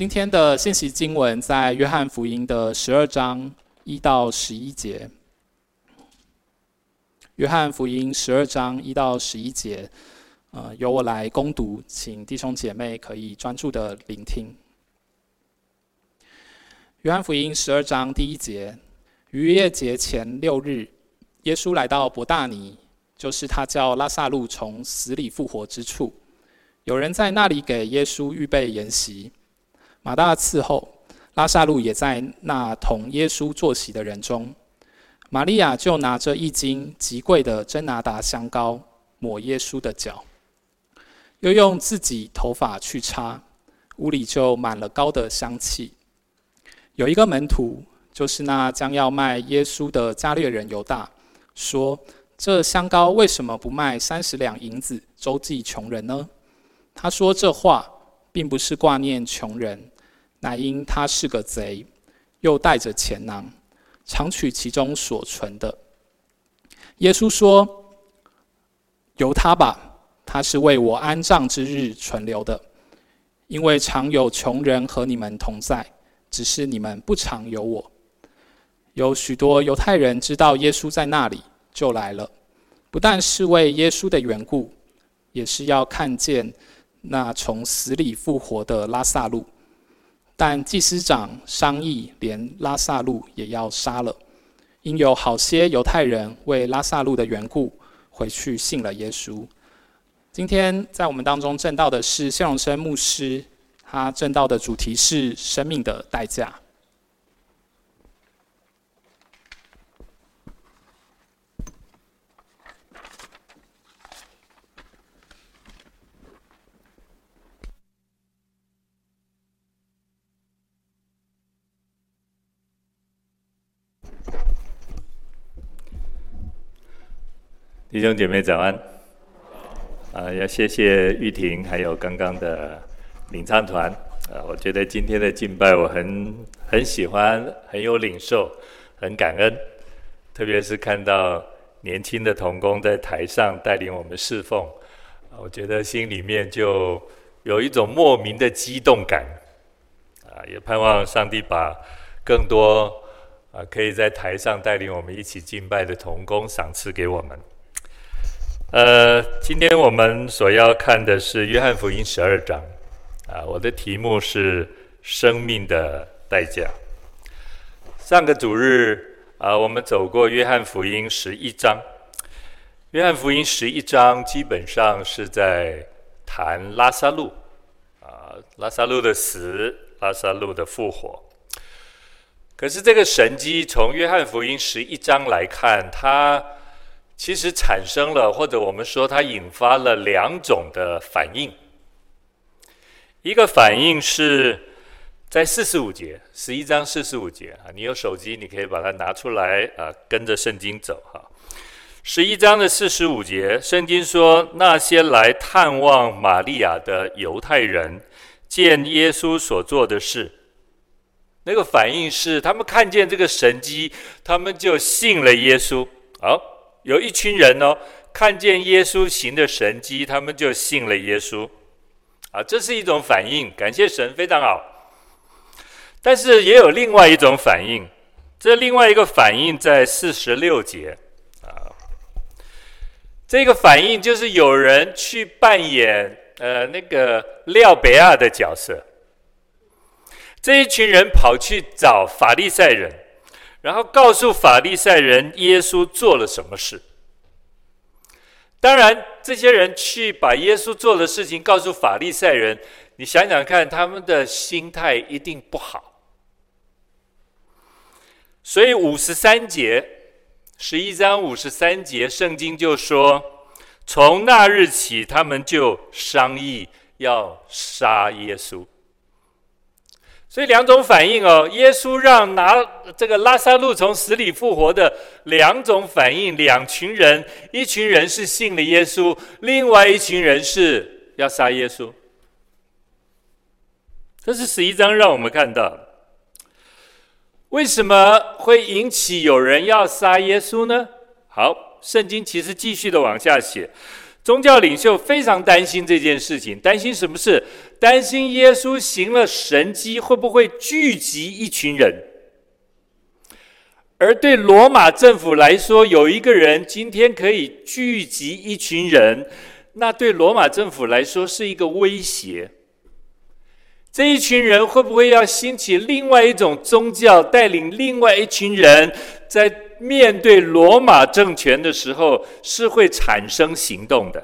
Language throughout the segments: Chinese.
今天的信息经文在约翰福音的十二章一到十一节。约翰福音十二章一到十一节，呃，由我来攻读，请弟兄姐妹可以专注的聆听。约翰福音十二章第一节：逾越节前六日，耶稣来到伯大尼，就是他叫拉撒路从死里复活之处。有人在那里给耶稣预备筵席，马大伺候，拉撒路也在那同耶稣坐席的人中。玛利亚就拿着一斤极贵的真拿达香膏抹耶稣的脚，又用自己头发去擦，屋里就满了膏的香气。有一个门徒，就是那将要卖耶稣的加略人犹大，说：“这香膏为什么不卖三十两银子，周济穷人呢？”他说这话，并不是挂念穷人，乃因他是个贼，又带着钱囊，常取其中所存的。耶稣说：“由他吧，他是为我安葬之日存留的，因为常有穷人和你们同在。”只是你们不常有我。有许多犹太人知道耶稣在那里，就来了，不但是为耶稣的缘故，也是要看见那从死里复活的拉撒路。但祭司长商议，连拉萨路也要杀了，因有好些犹太人为拉萨路的缘故，回去信了耶稣。今天在我们当中证道的是谢荣生牧师。他证道的主题是生命的代价。弟兄姐妹早安。啊，要谢谢玉婷，还有刚刚的。领唱团，啊，我觉得今天的敬拜我很很喜欢，很有领受，很感恩。特别是看到年轻的童工在台上带领我们侍奉，啊，我觉得心里面就有一种莫名的激动感。啊，也盼望上帝把更多啊可以在台上带领我们一起敬拜的童工赏赐给我们。呃，今天我们所要看的是约翰福音十二章。啊，我的题目是生命的代价。上个主日啊，我们走过约翰福音十一章。约翰福音十一章基本上是在谈拉撒路啊，拉撒路的死，拉撒路的复活。可是这个神迹从约翰福音十一章来看，它其实产生了，或者我们说它引发了两种的反应。一个反应是在四十五节，十一章四十五节啊，你有手机，你可以把它拿出来啊，跟着圣经走哈。十一章的四十五节，圣经说，那些来探望玛利亚的犹太人，见耶稣所做的事，那个反应是，他们看见这个神迹，他们就信了耶稣。好，有一群人哦，看见耶稣行的神迹，他们就信了耶稣。啊，这是一种反应，感谢神，非常好。但是也有另外一种反应，这另外一个反应在四十六节啊。这个反应就是有人去扮演呃那个廖北亚的角色，这一群人跑去找法利赛人，然后告诉法利赛人耶稣做了什么事。当然，这些人去把耶稣做的事情告诉法利赛人，你想想看，他们的心态一定不好。所以五十三节，十一章五十三节，圣经就说，从那日起，他们就商议要杀耶稣。所以两种反应哦，耶稣让拿这个拉撒路从死里复活的两种反应，两群人，一群人是信了耶稣，另外一群人是要杀耶稣。这是十一章让我们看到，为什么会引起有人要杀耶稣呢？好，圣经其实继续的往下写，宗教领袖非常担心这件事情，担心什么事？担心耶稣行了神迹会不会聚集一群人？而对罗马政府来说，有一个人今天可以聚集一群人，那对罗马政府来说是一个威胁。这一群人会不会要兴起另外一种宗教，带领另外一群人，在面对罗马政权的时候，是会产生行动的？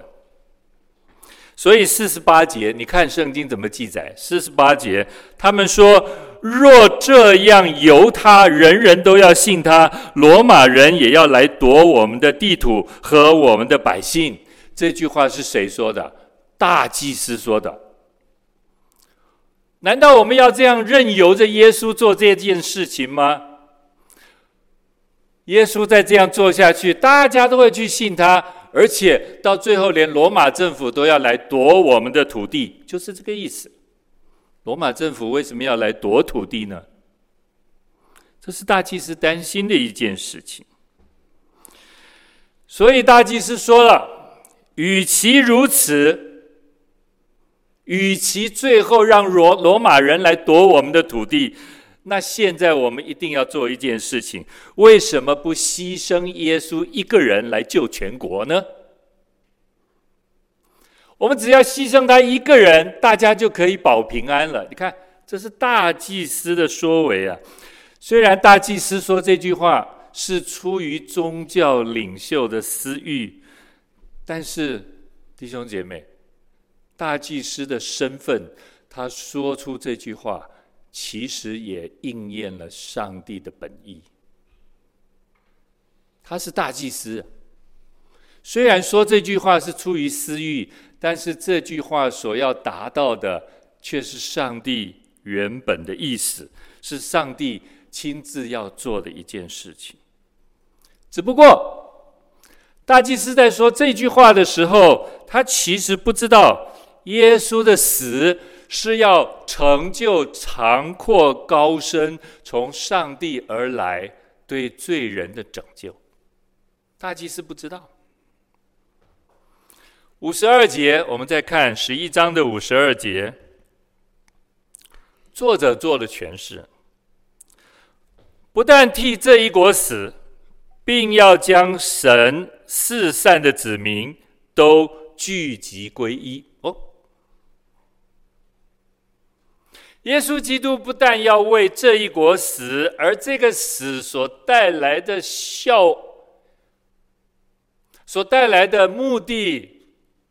所以四十八节，你看圣经怎么记载？四十八节，他们说：“若这样由他，人人都要信他，罗马人也要来夺我们的地土和我们的百姓。”这句话是谁说的？大祭司说的。难道我们要这样任由着耶稣做这件事情吗？耶稣再这样做下去，大家都会去信他，而且到最后连罗马政府都要来夺我们的土地，就是这个意思。罗马政府为什么要来夺土地呢？这是大祭司担心的一件事情。所以大祭司说了：“与其如此。”与其最后让罗罗马人来夺我们的土地，那现在我们一定要做一件事情。为什么不牺牲耶稣一个人来救全国呢？我们只要牺牲他一个人，大家就可以保平安了。你看，这是大祭司的说为啊。虽然大祭司说这句话是出于宗教领袖的私欲，但是弟兄姐妹。大祭司的身份，他说出这句话，其实也应验了上帝的本意。他是大祭司，虽然说这句话是出于私欲，但是这句话所要达到的，却是上帝原本的意思，是上帝亲自要做的一件事情。只不过，大祭司在说这句话的时候，他其实不知道。耶稣的死是要成就长阔高深从上帝而来对罪人的拯救。大祭司不知道。五十二节，我们再看十一章的五十二节，作者做了诠释，不但替这一国死，并要将神四散的子民都聚集归一。耶稣基督不但要为这一国死，而这个死所带来的效，所带来的目的，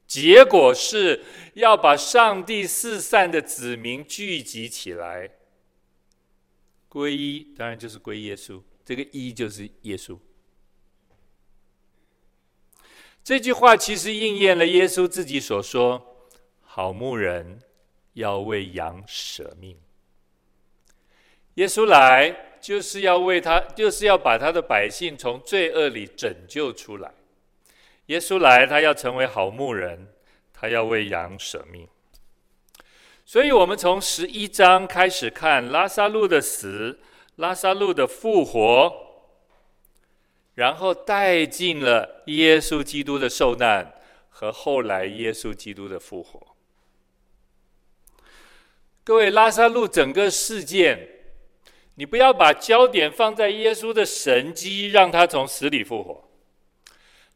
结果是要把上帝四散的子民聚集起来，归一，当然就是归耶稣。这个一就是耶稣。这句话其实应验了耶稣自己所说：“好牧人。”要为羊舍命，耶稣来就是要为他，就是要把他的百姓从罪恶里拯救出来。耶稣来，他要成为好牧人，他要为羊舍命。所以，我们从十一章开始看拉撒路的死，拉撒路的复活，然后带进了耶稣基督的受难和后来耶稣基督的复活。各位，拉撒路整个事件，你不要把焦点放在耶稣的神迹，让他从死里复活。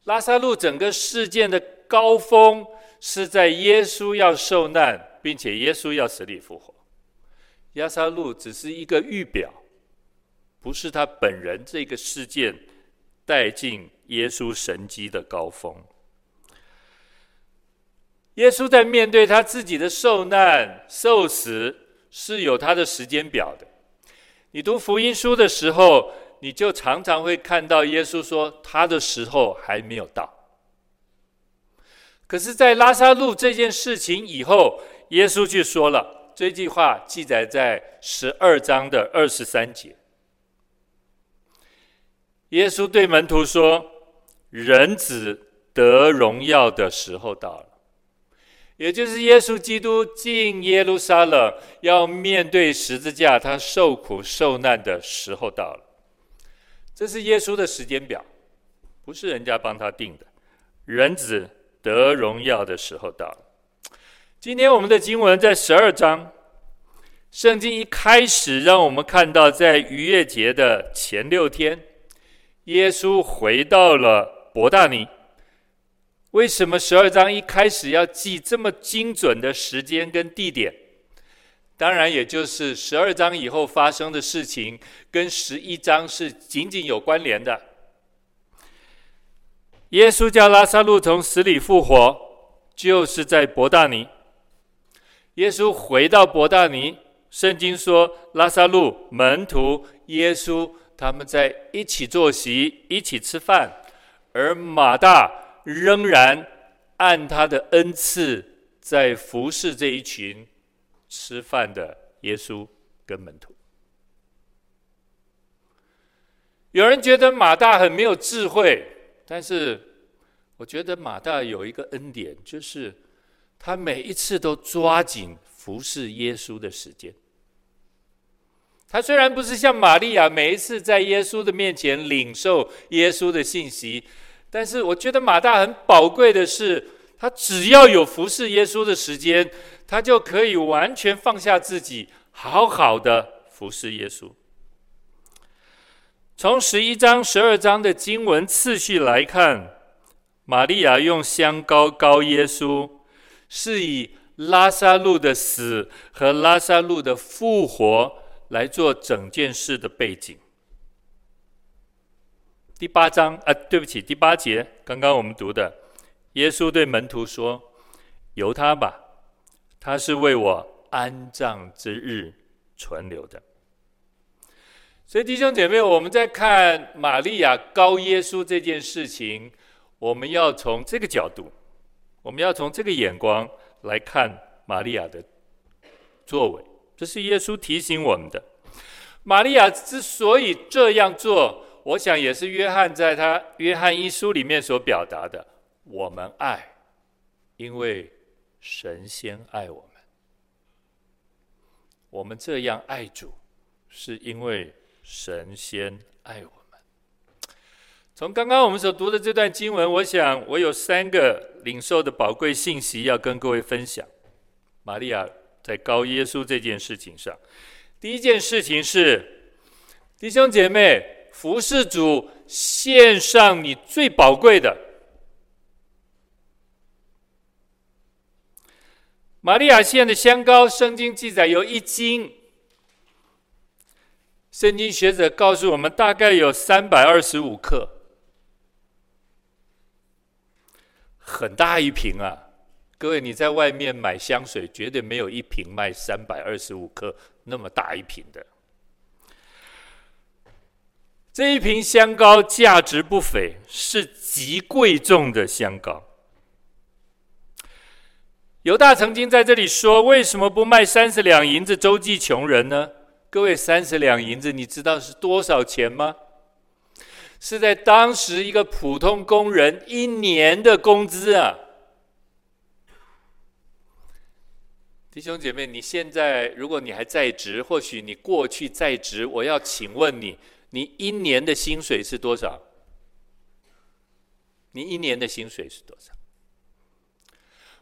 拉撒路整个事件的高峰是在耶稣要受难，并且耶稣要死里复活。拉撒路只是一个预表，不是他本人这个事件带进耶稣神迹的高峰。耶稣在面对他自己的受难、受死，是有他的时间表的。你读福音书的时候，你就常常会看到耶稣说他的时候还没有到。可是，在拉撒路这件事情以后，耶稣却说了这句话，记载在十二章的二十三节。耶稣对门徒说：“人子得荣耀的时候到了。”也就是耶稣基督进耶路撒冷，要面对十字架，他受苦受难的时候到了。这是耶稣的时间表，不是人家帮他定的。人子得荣耀的时候到了。今天我们的经文在十二章，圣经一开始让我们看到，在逾越节的前六天，耶稣回到了伯大尼。为什么十二章一开始要记这么精准的时间跟地点？当然，也就是十二章以后发生的事情，跟十一章是紧紧有关联的。耶稣叫拉撒路从死里复活，就是在伯大尼。耶稣回到伯大尼，圣经说拉撒路门徒耶稣他们在一起坐席，一起吃饭，而马大仍然按他的恩赐在服侍这一群吃饭的耶稣跟门徒。有人觉得马大很没有智慧，但是我觉得马大有一个恩典，就是。他每一次都抓紧服侍耶稣的时间。他虽然不是像玛利亚每一次在耶稣的面前领受耶稣的信息，但是我觉得马大很宝贵的是，他只要有服侍耶稣的时间，他就可以完全放下自己，好好的服侍耶稣。从十一章、十二章的经文次序来看，玛利亚用香膏膏耶稣。是以拉撒路的死和拉撒路的复活来做整件事的背景。第八章啊，对不起，第八节，刚刚我们读的，耶稣对门徒说：“由他吧，他是为我安葬之日存留的。”所以弟兄姐妹，我们在看玛利亚膏耶稣这件事情，我们要从这个角度。我们要从这个眼光来看玛利亚的作为，这是耶稣提醒我们的。玛利亚之所以这样做，我想也是约翰在他约翰一书里面所表达的：我们爱，因为神先爱我们。我们这样爱主，是因为神先爱我们。从刚刚我们所读的这段经文，我想我有三个领受的宝贵信息要跟各位分享。玛利亚在告耶稣这件事情上，第一件事情是，弟兄姐妹，服侍主，献上你最宝贵的。玛利亚献的香膏，圣经记载有一斤。圣经学者告诉我们，大概有三百二十五克。很大一瓶啊！各位，你在外面买香水，绝对没有一瓶卖三百二十五克那么大一瓶的。这一瓶香膏价值不菲，是极贵重的香膏。犹大曾经在这里说：“为什么不卖三十两银子周济穷人呢？”各位，三十两银子，你知道是多少钱吗？是在当时一个普通工人一年的工资啊！弟兄姐妹，你现在如果你还在职，或许你过去在职，我要请问你，你一年的薪水是多少？你一年的薪水是多少？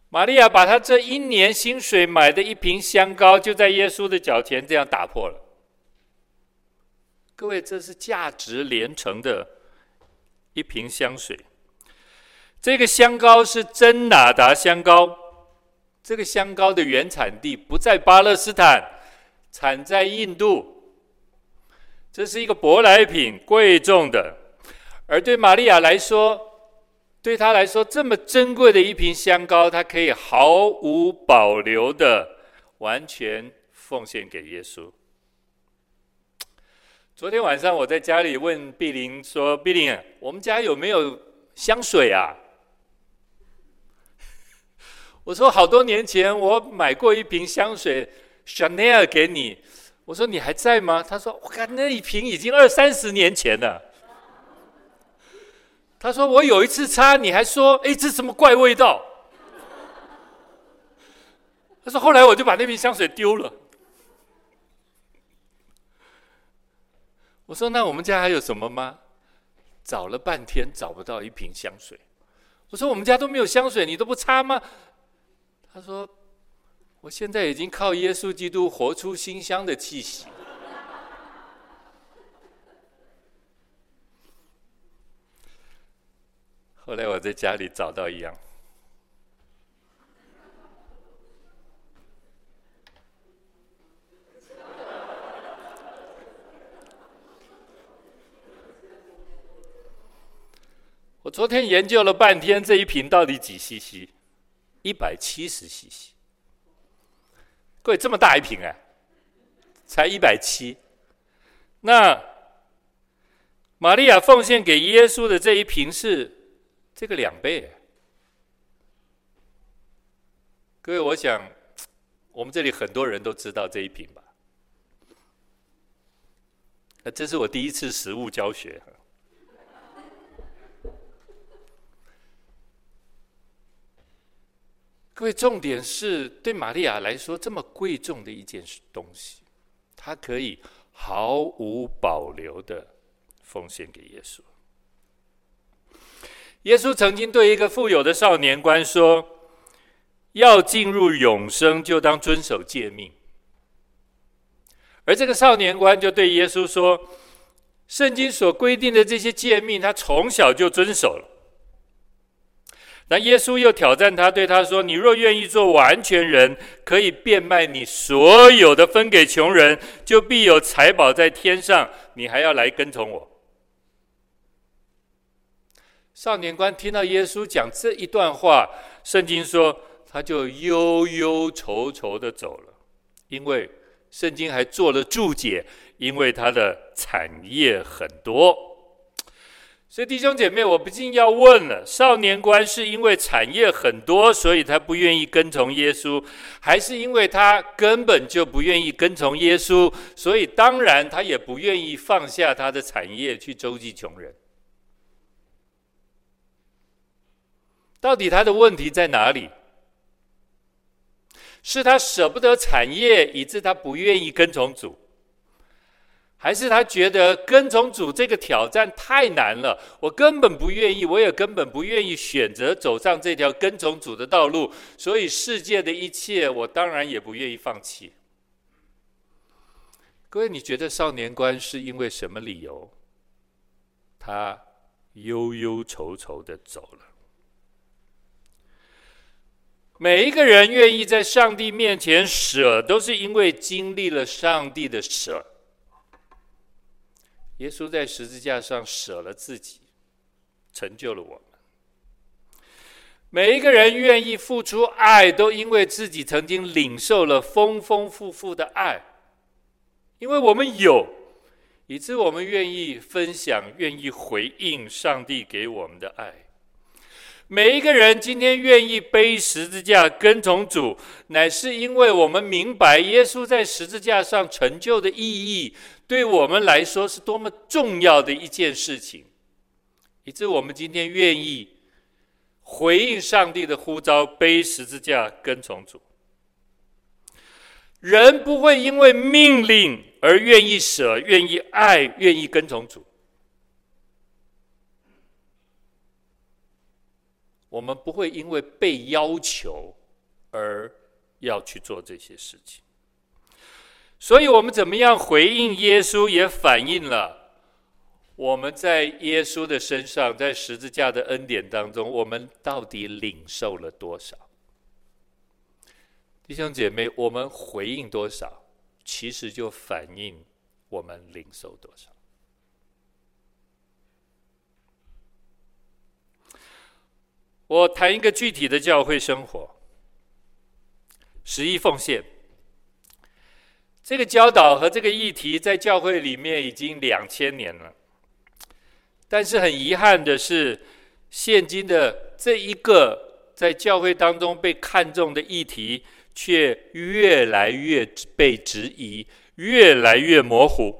玛利亚把她这一年薪水买的一瓶香膏，就在耶稣的脚前这样打破了。各位，这是价值连城的一瓶香水。这个香膏是真哪达香膏。这个香膏的原产地不在巴勒斯坦，产在印度。这是一个舶来品，贵重的。而对玛利亚来说，对她来说，这么珍贵的一瓶香膏，她可以毫无保留的完全奉献给耶稣。昨天晚上我在家里问碧玲说：“碧玲，我们家有没有香水啊？”我说：“好多年前我买过一瓶香水，Chanel 给你。”我说：“你还在吗？”他说：“我看那一瓶已经二三十年前了。”他说：“我有一次擦，你还说，哎，这什么怪味道？”他说：“后来我就把那瓶香水丢了。”我说：“那我们家还有什么吗？”找了半天找不到一瓶香水，我说：“我们家都没有香水，你都不擦吗？”他说：“我现在已经靠耶稣基督活出馨香的气息。”后来我在家里找到一样。我昨天研究了半天，这一瓶到底几 CC？一百七十 CC。各位，这么大一瓶哎，才一百七。那玛利亚奉献给耶稣的这一瓶是这个两倍。各位，我想我们这里很多人都知道这一瓶吧？那这是我第一次实物教学。各位，重点是对玛利亚来说，这么贵重的一件东西，她可以毫无保留的奉献给耶稣。耶稣曾经对一个富有的少年官说：“要进入永生，就当遵守诫命。”而这个少年官就对耶稣说：“圣经所规定的这些诫命，他从小就遵守了。”那耶稣又挑战他，对他说：“你若愿意做完全人，可以变卖你所有的，分给穷人，就必有财宝在天上。你还要来跟从我。”少年官听到耶稣讲这一段话，圣经说他就忧忧愁愁的走了，因为圣经还做了注解，因为他的产业很多。所以弟兄姐妹，我不禁要问了：少年官是因为产业很多，所以他不愿意跟从耶稣，还是因为他根本就不愿意跟从耶稣，所以当然他也不愿意放下他的产业去周济穷人？到底他的问题在哪里？是他舍不得产业，以致他不愿意跟从主？还是他觉得跟从主这个挑战太难了，我根本不愿意，我也根本不愿意选择走上这条跟从主的道路，所以世界的一切我当然也不愿意放弃。各位，你觉得少年官是因为什么理由？他忧忧愁愁的走了。每一个人愿意在上帝面前舍，都是因为经历了上帝的舍。耶稣在十字架上舍了自己，成就了我们。每一个人愿意付出爱，都因为自己曾经领受了丰丰富富的爱，因为我们有，以致我们愿意分享，愿意回应上帝给我们的爱。每一个人今天愿意背十字架跟从主，乃是因为我们明白耶稣在十字架上成就的意义，对我们来说是多么重要的一件事情，以致我们今天愿意回应上帝的呼召，背十字架跟从主。人不会因为命令而愿意舍，愿意爱，愿意跟从主。我们不会因为被要求而要去做这些事情，所以我们怎么样回应耶稣，也反映了我们在耶稣的身上，在十字架的恩典当中，我们到底领受了多少？弟兄姐妹，我们回应多少，其实就反映我们领受多少。我谈一个具体的教会生活，十一奉献。这个教导和这个议题在教会里面已经两千年了，但是很遗憾的是，现今的这一个在教会当中被看重的议题，却越来越被质疑，越来越模糊。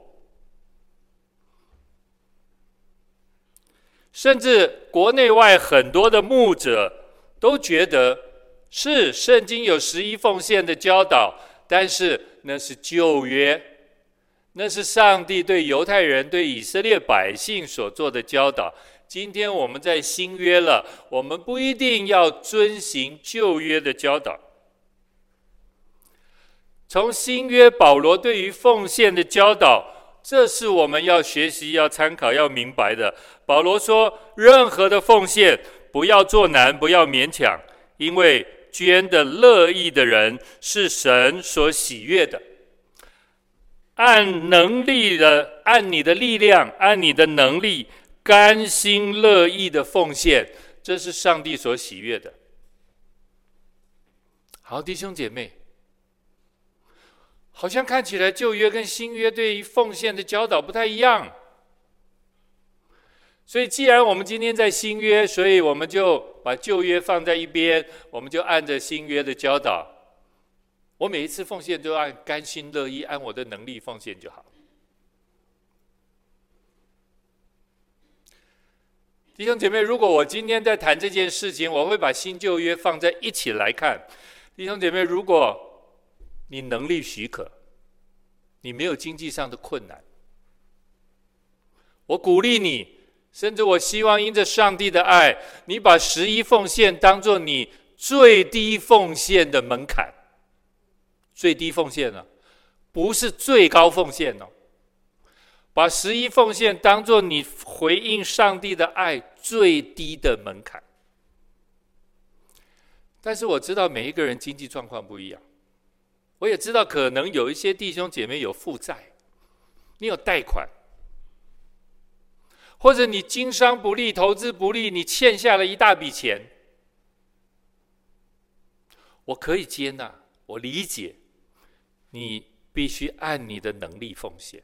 甚至国内外很多的牧者都觉得是圣经有十一奉献的教导，但是那是旧约，那是上帝对犹太人、对以色列百姓所做的教导。今天我们在新约了，我们不一定要遵行旧约的教导。从新约保罗对于奉献的教导，这是我们要学习、要参考、要明白的。保罗说：“任何的奉献，不要做难，不要勉强，因为捐的乐意的人是神所喜悦的。”按能力的，按你的力量，按你的能力，甘心乐意的奉献，这是上帝所喜悦的。好，弟兄姐妹，好像看起来旧约跟新约对于奉献的教导不太一样。所以，既然我们今天在新约，所以我们就把旧约放在一边，我们就按着新约的教导。我每一次奉献都按甘心乐意，按我的能力奉献就好。弟兄姐妹，如果我今天在谈这件事情，我会把新旧约放在一起来看。弟兄姐妹，如果你能力许可，你没有经济上的困难，我鼓励你，甚至我希望因着上帝的爱，你把十一奉献当做你最低奉献的门槛。最低奉献呢，不是最高奉献哦。把十一奉献当做你回应上帝的爱最低的门槛。但是我知道每一个人经济状况不一样，我也知道可能有一些弟兄姐妹有负债，你有贷款，或者你经商不利、投资不利，你欠下了一大笔钱。我可以接纳，我理解。你必须按你的能力奉献。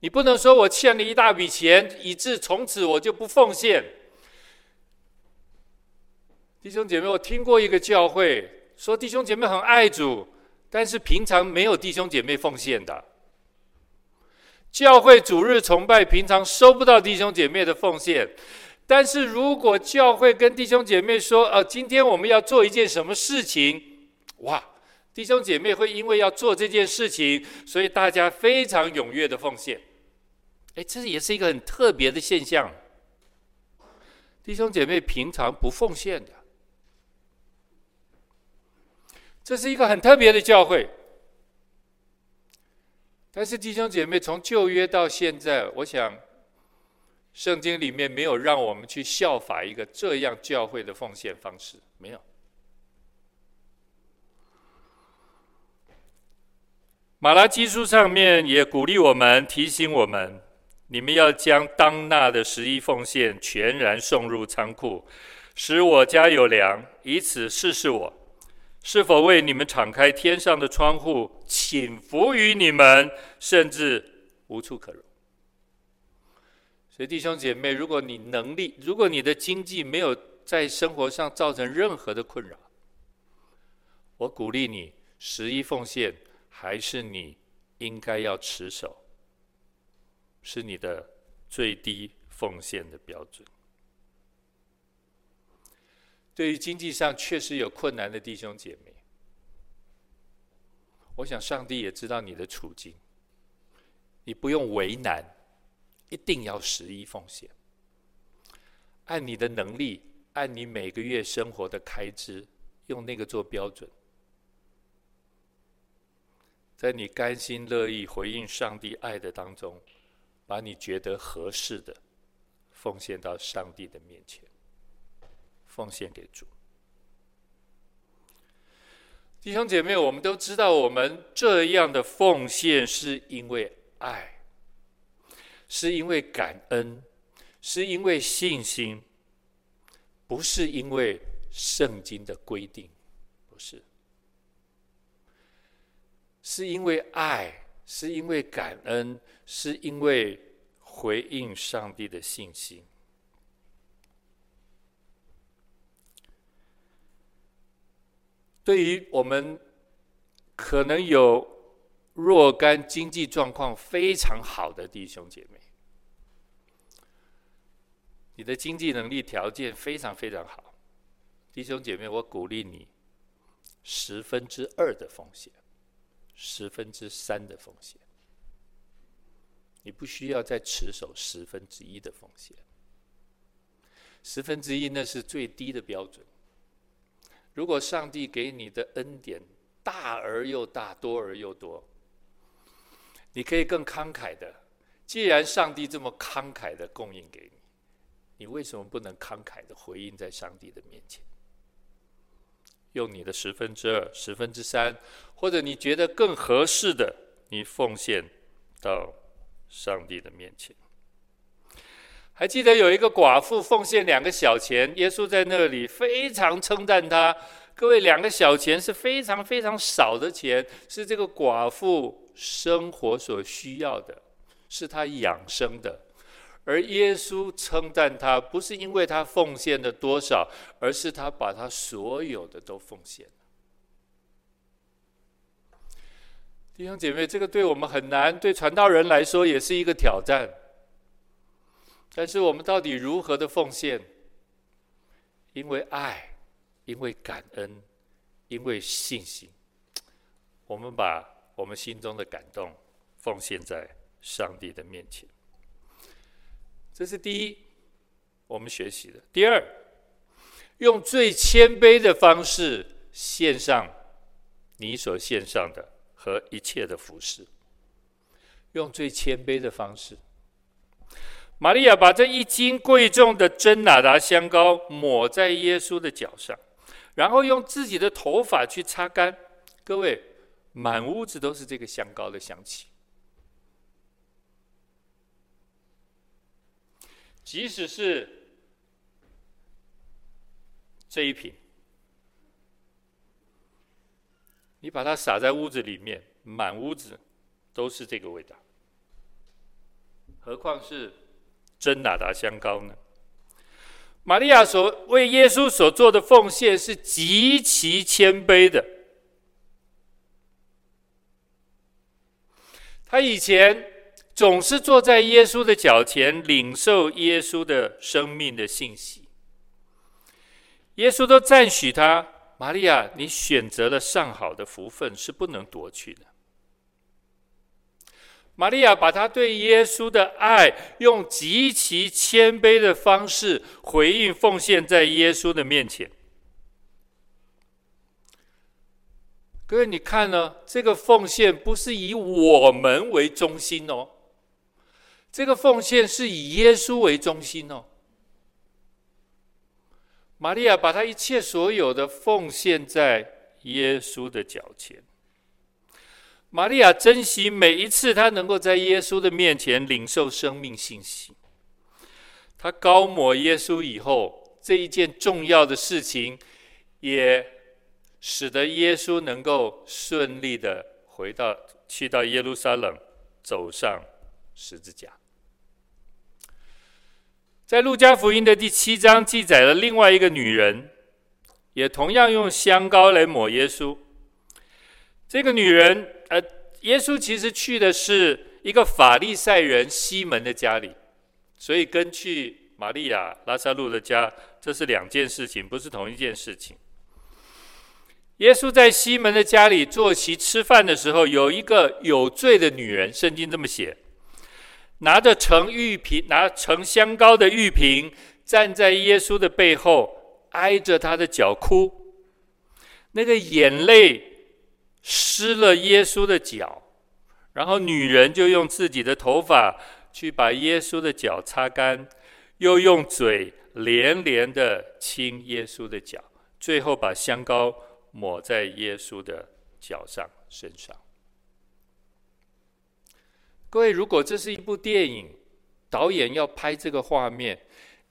你不能说我欠了一大笔钱，以致从此我就不奉献。弟兄姐妹，我听过一个教会说，弟兄姐妹很爱主，但是平常没有弟兄姐妹奉献的。教会主日崇拜，平常收不到弟兄姐妹的奉献，但是如果教会跟弟兄姐妹说，呃，今天我们要做一件什么事情，哇！弟兄姐妹会因为要做这件事情，所以大家非常踊跃的奉献。哎，这也是一个很特别的现象。弟兄姐妹平常不奉献的，这是一个很特别的教会。但是弟兄姐妹从旧约到现在，我想圣经里面没有让我们去效法一个这样教会的奉献方式，没有。马拉基书上面也鼓励我们，提醒我们：你们要将当纳的十一奉献全然送入仓库，使我家有粮，以此试试我是否为你们敞开天上的窗户，请福于你们，甚至无处可容。所以弟兄姐妹，如果你能力，如果你的经济没有在生活上造成任何的困扰，我鼓励你十一奉献。还是你应该要持守，是你的最低奉献的标准。对于经济上确实有困难的弟兄姐妹，我想上帝也知道你的处境，你不用为难，一定要十一奉献，按你的能力，按你每个月生活的开支，用那个做标准。在你甘心乐意回应上帝爱的当中，把你觉得合适的奉献到上帝的面前，奉献给主。弟兄姐妹，我们都知道，我们这样的奉献是因为爱，是因为感恩，是因为信心，不是因为圣经的规定，不是。是因为爱，是因为感恩，是因为回应上帝的信心。对于我们可能有若干经济状况非常好的弟兄姐妹，你的经济能力条件非常非常好，弟兄姐妹，我鼓励你十分之二的奉献。十分之三的奉献。你不需要再持守十分之一的奉献。十分之一那是最低的标准。如果上帝给你的恩典大而又大，多而又多，你可以更慷慨的。既然上帝这么慷慨的供应给你，你为什么不能慷慨的回应在上帝的面前？用你的十分之二、十分之三，或者你觉得更合适的，你奉献到上帝的面前。还记得有一个寡妇奉献两个小钱，耶稣在那里非常称赞他。各位，两个小钱是非常非常少的钱，是这个寡妇生活所需要的，是她养生的。而耶稣称赞他，不是因为他奉献的多少，而是他把他所有的都奉献了。弟兄姐妹，这个对我们很难，对传道人来说也是一个挑战。但是我们到底如何的奉献？因为爱，因为感恩，因为信心，我们把我们心中的感动奉献在上帝的面前。这是第一，我们学习的。第二，用最谦卑的方式献上你所献上的和一切的服饰。用最谦卑的方式。玛利亚把这一斤贵重的真哪达香膏抹在耶稣的脚上，然后用自己的头发去擦干。各位，满屋子都是这个香膏的香气。即使是这一瓶，你把它撒在屋子里面，满屋子都是这个味道。何况是？真哪达香膏呢？玛利亚所为耶稣所做的奉献是极其谦卑的。他以前总是坐在耶稣的脚前，领受耶稣的生命的信息。耶稣都赞许他：“玛利亚，你选择了上好的福分，是不能夺去的。”玛利亚把她对耶稣的爱，用极其谦卑的方式回应奉献在耶稣的面前。各位，你看呢？这个奉献不是以我们为中心哦，这个奉献是以耶稣为中心哦。玛利亚把她一切所有的奉献在耶稣的脚前。玛利亚珍惜每一次她能够在耶稣的面前领受生命信息。她膏抹耶稣以后，这一件重要的事情，也使得耶稣能够顺利的回到去到耶路撒冷，走上十字架。在路加福音的第七章记载了另外一个女人，也同样用香膏来抹耶稣。这个女人。呃，耶稣其实去的是一个法利赛人西门的家里，所以跟去玛利亚、拉撒路的家，这是两件事情，不是同一件事情。耶稣在西门的家里坐席吃饭的时候，有一个有罪的女人，圣经这么写，拿着盛玉瓶、拿盛香膏的玉瓶，站在耶稣的背后，挨着他的脚哭，那个眼泪。湿了耶稣的脚，然后女人就用自己的头发去把耶稣的脚擦干，又用嘴连连的亲耶稣的脚，最后把香膏抹在耶稣的脚上身上。各位，如果这是一部电影，导演要拍这个画面，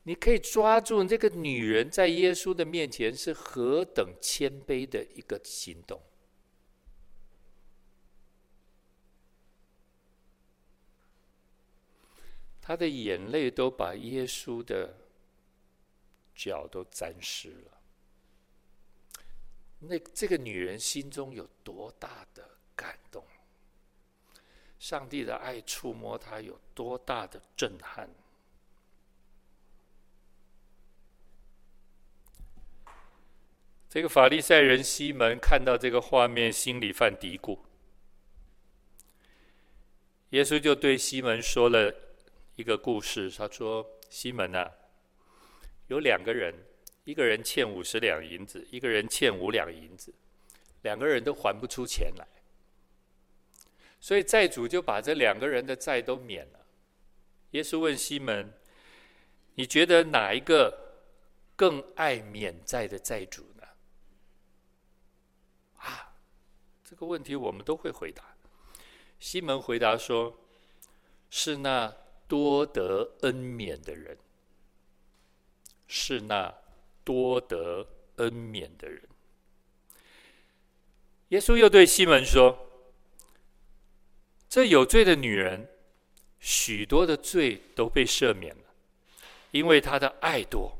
你可以抓住这个女人在耶稣的面前是何等谦卑的一个行动。他的眼泪都把耶稣的脚都沾湿了。那这个女人心中有多大的感动？上帝的爱触摸她有多大的震撼？这个法利赛人西门看到这个画面，心里犯嘀咕：耶稣就对西门说了一个故事，他说：“西门啊，有两个人，一个人欠五十两银子，一个人欠五两银子，两个人都还不出钱来，所以债主就把这两个人的债都免了。”耶稣问西门：“你觉得哪一个更爱免债的债主呢？”啊，这个问题我们都会回答。西门回答说：“是那多得恩免的人，是那多得恩免的人。”耶稣又对西门说：“这有罪的女人。”许多的罪都被赦免了，因为她的爱多；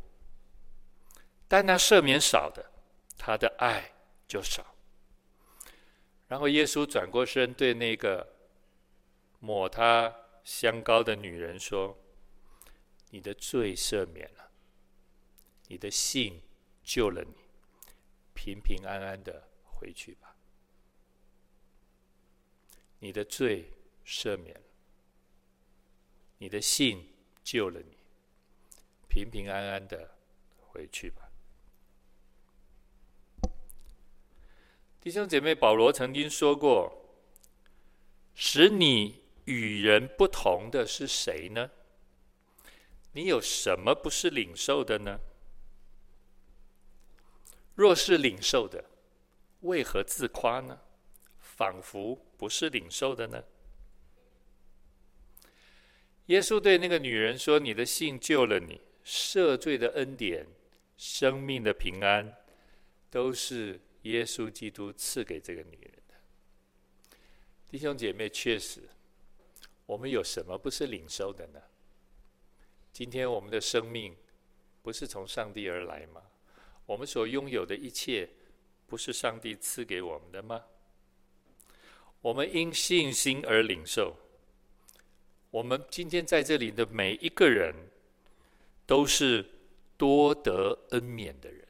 但那赦免少的，她的爱就少。然后耶稣转过身对那个抹他香膏的女人说：“你的罪赦免了，你的信救了你，平平安安的回去吧。你的罪赦免了。”你的信救了你，平平安安的回去吧。弟兄姐妹，保罗曾经说过：“使你与人不同的是谁呢？你有什么不是领受的呢？若是领受的，为何自夸呢？仿佛不是领受的呢？”耶稣对那个女人说：“你的信救了你，赦罪的恩典、生命的平安，都是耶稣基督赐给这个女人的。”弟兄姐妹，确实，我们有什么不是领受的呢？今天我们的生命不是从上帝而来吗？我们所拥有的一切，不是上帝赐给我们的吗？我们因信心而领受。我们今天在这里的每一个人，都是多得恩免的人。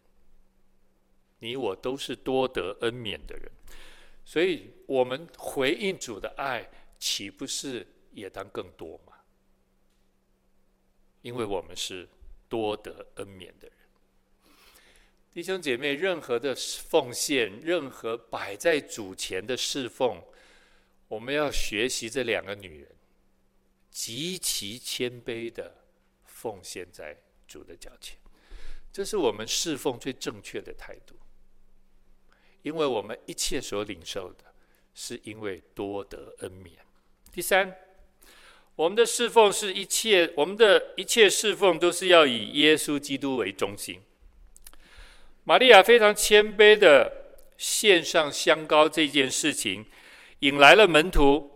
你我都是多得恩免的人，所以我们回应主的爱，岂不是也当更多嘛？因为我们是多得恩免的人。弟兄姐妹，任何的奉献，任何摆在主前的侍奉，我们要学习这两个女人。极其谦卑的奉献在主的脚前，这是我们侍奉最正确的态度。因为我们一切所领受的，是因为多得恩免。第三，我们的侍奉是一切，我们的一切侍奉都是要以耶稣基督为中心。玛利亚非常谦卑的献上香膏这件事情，引来了门徒，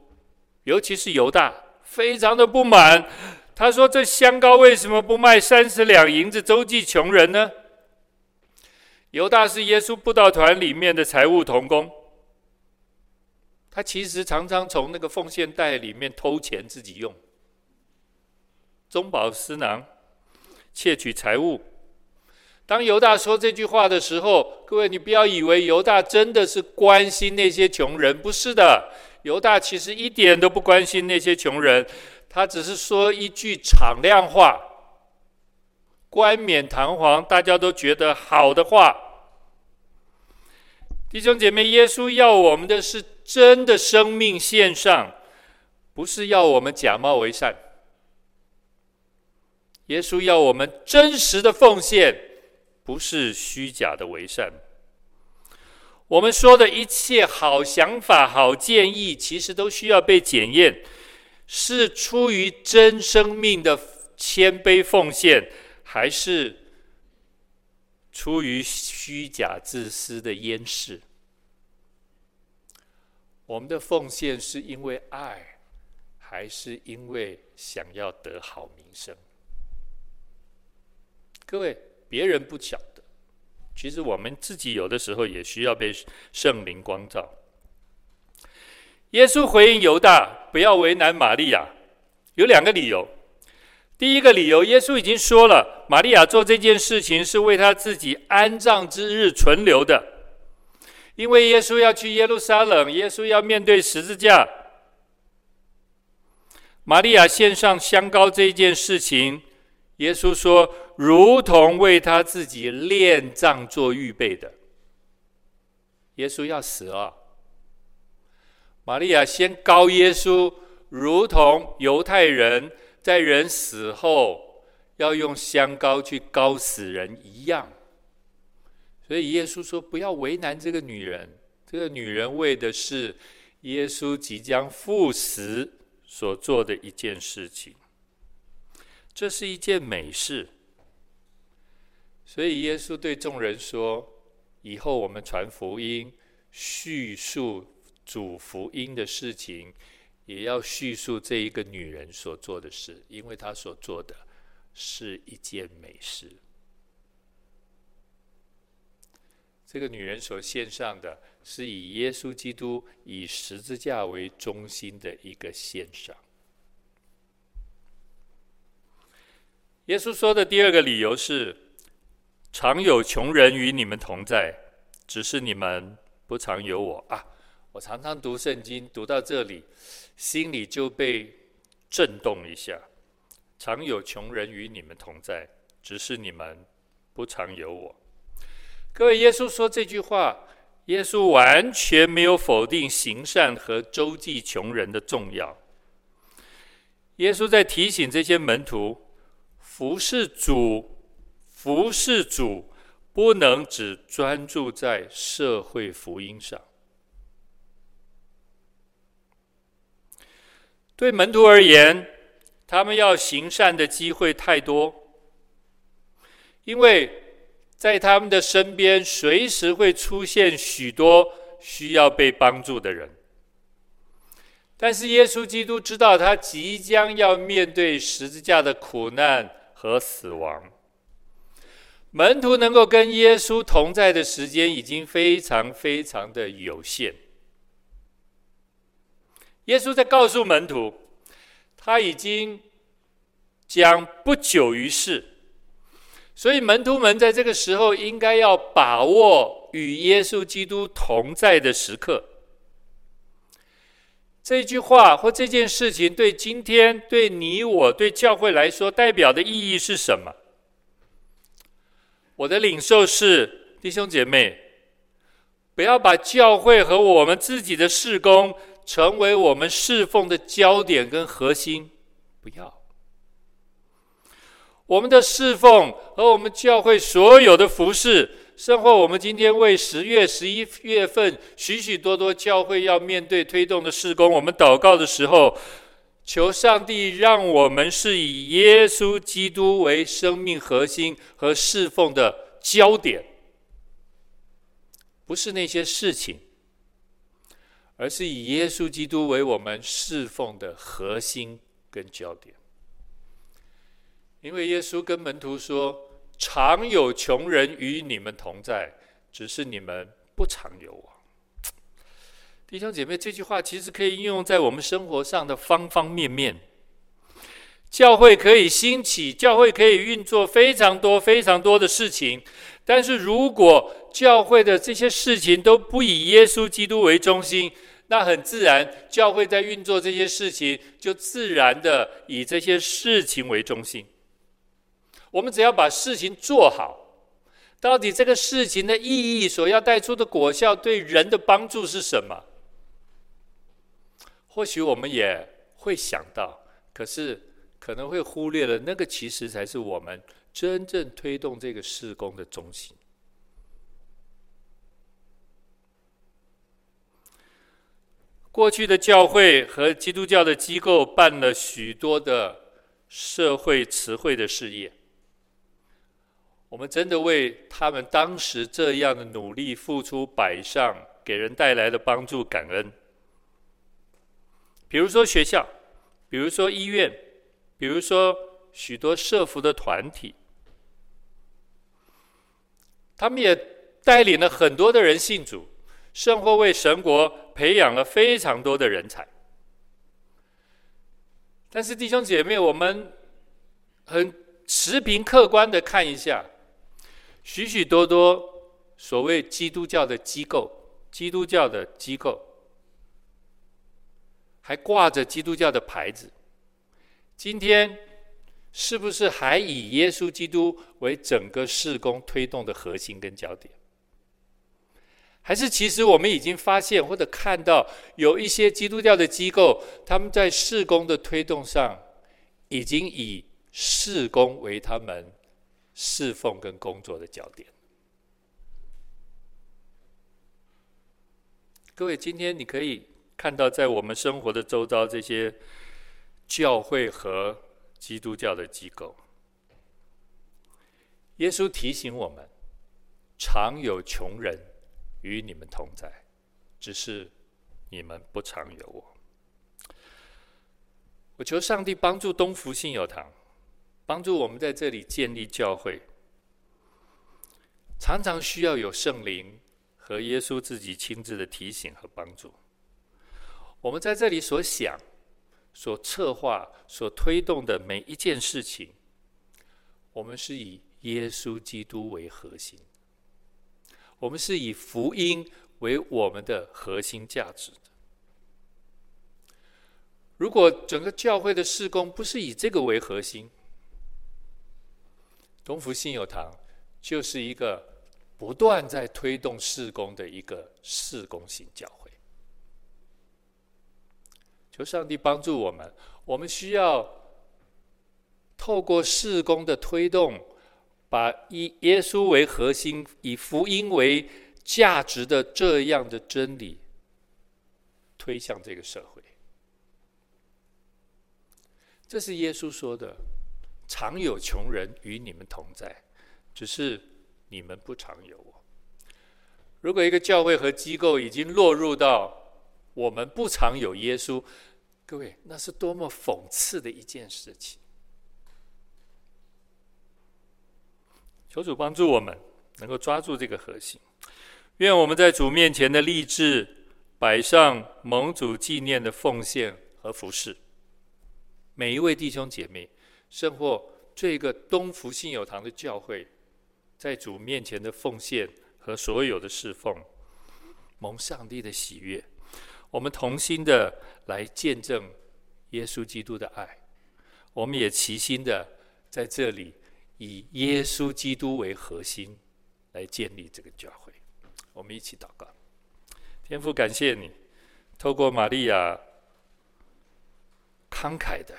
尤其是犹大。非常的不满，他说：“这香膏为什么不卖三十两银子周济穷人呢？”犹大是耶稣布道团里面的财务童工，他其实常常从那个奉献袋里面偷钱自己用，中饱私囊，窃取财物。当犹大说这句话的时候，各位你不要以为犹大真的是关心那些穷人，不是的。犹大其实一点都不关心那些穷人，他只是说一句敞亮话、冠冕堂皇、大家都觉得好的话。弟兄姐妹，耶稣要我们的是真的生命献上，不是要我们假冒为善。耶稣要我们真实的奉献，不是虚假的为善。我们说的一切好想法、好建议，其实都需要被检验，是出于真生命的谦卑奉献，还是出于虚假自私的掩饰？我们的奉献是因为爱，还是因为想要得好名声？各位，别人不晓得。其实我们自己有的时候也需要被圣灵光照。耶稣回应犹大，不要为难玛利亚，有两个理由。第一个理由，耶稣已经说了，玛利亚做这件事情是为他自己安葬之日存留的，因为耶稣要去耶路撒冷，耶稣要面对十字架。玛利亚献上香膏这件事情，耶稣说，如同为他自己殓葬做预备的。耶稣要死了，玛利亚先膏耶稣，如同犹太人在人死后要用香膏去膏死人一样。所以耶稣说：“不要为难这个女人，这个女人为的是耶稣即将赴死所做的一件事情。这是一件美事。所以耶稣对众人说。”以后我们传福音，叙述主福音的事情，也要叙述这一个女人所做的事，因为她所做的是一件美事。这个女人所献上的是以耶稣基督以十字架为中心的一个献上。耶稣说的第二个理由是。常有穷人与你们同在，只是你们不常有我啊！我常常读圣经，读到这里，心里就被震动一下。常有穷人与你们同在，只是你们不常有我。各位，耶稣说这句话，耶稣完全没有否定行善和周济穷人的重要。耶稣在提醒这些门徒，服侍主。服侍主不能只专注在社会福音上。对门徒而言，他们要行善的机会太多，因为在他们的身边随时会出现许多需要被帮助的人。但是耶稣基督知道，他即将要面对十字架的苦难和死亡。门徒能够跟耶稣同在的时间已经非常非常的有限。耶稣在告诉门徒，他已经将不久于世，所以门徒们在这个时候应该要把握与耶稣基督同在的时刻。这句话或这件事情对今天对你我对教会来说代表的意义是什么？我的领受是，弟兄姐妹，不要把教会和我们自己的事工成为我们侍奉的焦点跟核心，不要。我们的侍奉和我们教会所有的服饰，甚或我们今天为十月、十一月份许许多多教会要面对推动的事工，我们祷告的时候。求上帝让我们是以耶稣基督为生命核心和侍奉的焦点，不是那些事情，而是以耶稣基督为我们侍奉的核心跟焦点。因为耶稣跟门徒说：“常有穷人与你们同在，只是你们不常有我。”弟兄姐妹，这句话其实可以应用在我们生活上的方方面面。教会可以兴起，教会可以运作非常多、非常多的事情。但是如果教会的这些事情都不以耶稣基督为中心，那很自然，教会在运作这些事情就自然的以这些事情为中心。我们只要把事情做好，到底这个事情的意义所要带出的果效，对人的帮助是什么？或许我们也会想到，可是可能会忽略了那个，其实才是我们真正推动这个事工的中心。过去的教会和基督教的机构办了许多的社会慈惠的事业，我们真的为他们当时这样的努力付出摆上，给人带来的帮助感恩。比如说学校，比如说医院，比如说许多社福的团体，他们也带领了很多的人信主，甚或为神国培养了非常多的人才。但是弟兄姐妹，我们很持平客观的看一下，许许多多所谓基督教的机构，基督教的机构。还挂着基督教的牌子，今天是不是还以耶稣基督为整个事工推动的核心跟焦点？还是其实我们已经发现或者看到有一些基督教的机构，他们在事工的推动上，已经以事工为他们侍奉跟工作的焦点。各位，今天你可以看到，在我们生活的周遭，这些教会和基督教的机构，耶稣提醒我们：常有穷人。与你们同在，只是你们不常有我。我求上帝帮助东福信友堂，帮助我们在这里建立教会。常常需要有圣灵和耶稣自己亲自的提醒和帮助。我们在这里所想、所策划、所推动的每一件事情，我们是以耶稣基督为核心。我们是以福音为我们的核心价值的。如果整个教会的事工不是以这个为核心，东福信友堂就是一个不断在推动事工的一个事工型教会。求上帝帮助我们，我们需要透过事工的推动。把以耶稣为核心、以福音为价值的这样的真理推向这个社会，这是耶稣说的：“常有穷人与你们同在，只是你们不常有我。”如果一个教会和机构已经落入到我们不常有耶稣，各位，那是多么讽刺的一件事情。求主帮助我们，能够抓住这个核心。愿我们在主面前的立志，摆上蒙主纪念的奉献和服侍。每一位弟兄姐妹，甚或这个东福信友堂的教会，在主面前的奉献和所有的侍奉，蒙上帝的喜悦。我们同心的来见证耶稣基督的爱。我们也齐心的在这里。以耶稣基督为核心来建立这个教会，我们一起祷告。天父，感谢你透过玛利亚慷慨的、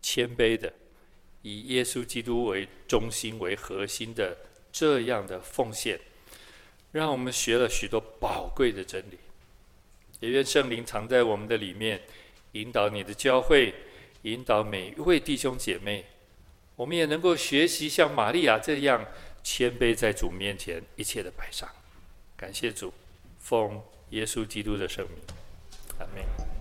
谦卑的，以耶稣基督为中心、为核心的这样的奉献，让我们学了许多宝贵的真理。也愿圣灵藏在我们的里面，引导你的教会，引导每一位弟兄姐妹。我们也能够学习像玛利亚这样谦卑在主面前，一切的摆上。感谢主，奉耶稣基督的圣名，阿门。